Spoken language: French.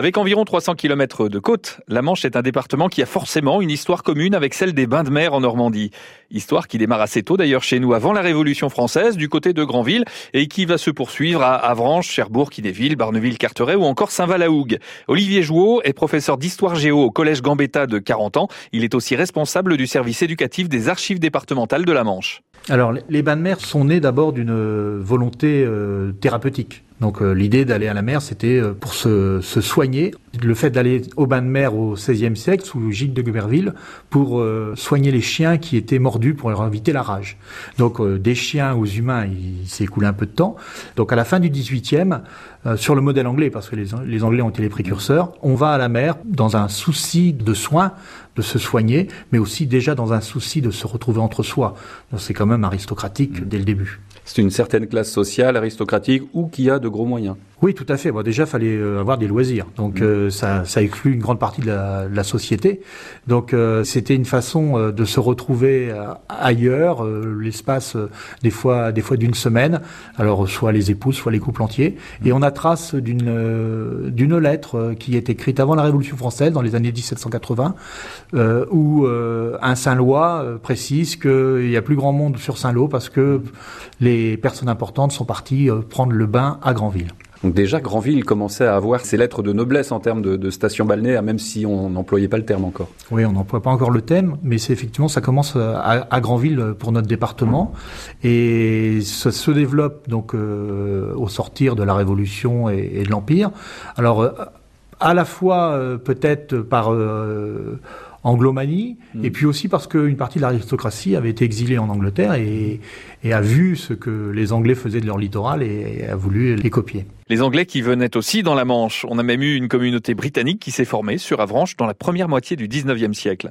Avec environ 300 km de côte, la Manche est un département qui a forcément une histoire commune avec celle des bains de mer en Normandie. Histoire qui démarre assez tôt d'ailleurs chez nous, avant la Révolution française, du côté de Granville, et qui va se poursuivre à Avranches, Cherbourg, Quidéville, Barneville-Carteret ou encore Saint-Val-la-Hougue. Olivier Jouot est professeur d'histoire géo au Collège Gambetta de 40 ans. Il est aussi responsable du service éducatif des archives départementales de la Manche. Alors, les bains de mer sont nés d'abord d'une volonté euh, thérapeutique. Donc euh, l'idée d'aller à la mer, c'était euh, pour se, se, soigner. Le fait d'aller au bain de mer au XVIe siècle, sous Gilles de Guberville, pour euh, soigner les chiens qui étaient mordus pour leur éviter la rage. Donc des chiens aux humains, il, s'est écoulé un peu de temps. Donc à la fin du XVIIIe, sur le modèle anglais, parce que les, les, Anglais ont été les précurseurs, on va à la mer dans un souci de soin, de se soigner, mais aussi déjà dans un souci de se retrouver entre soi. Donc c'est quand même aristocratique dès le début c'est une certaine classe sociale aristocratique ou qui a de gros moyens. Oui, tout à fait. Bon, déjà, fallait euh, avoir des loisirs. Donc, mm. euh, ça, ça exclut une grande partie de la, de la société. Donc, euh, c'était une façon de se retrouver ailleurs, l'espace des fois, des fois d'une semaine. Alors, soit les épouses, soit les couples entiers. Mm. Et on a trace d'une d'une lettre qui est écrite avant la Révolution française, dans les années 1780, où un Saint-Loi précise qu'il y a plus grand monde sur Saint-Lô parce que les personnes importantes sont parties prendre le bain à Granville. Donc déjà, Granville commençait à avoir ses lettres de noblesse en termes de, de station balnéaire, même si on n'employait pas le terme encore. Oui, on n'emploie pas encore le thème, mais c'est effectivement, ça commence à, à, Granville pour notre département, et ça se développe donc euh, au sortir de la Révolution et, et de l'Empire. Alors, euh, à la fois euh, peut-être par euh, anglomanie, mm. et puis aussi parce qu'une partie de l'aristocratie avait été exilée en Angleterre et, et, a vu ce que les Anglais faisaient de leur littoral et, et a voulu les copier. Les Anglais qui venaient aussi dans la Manche. On a même eu une communauté britannique qui s'est formée sur Avranches dans la première moitié du 19e siècle.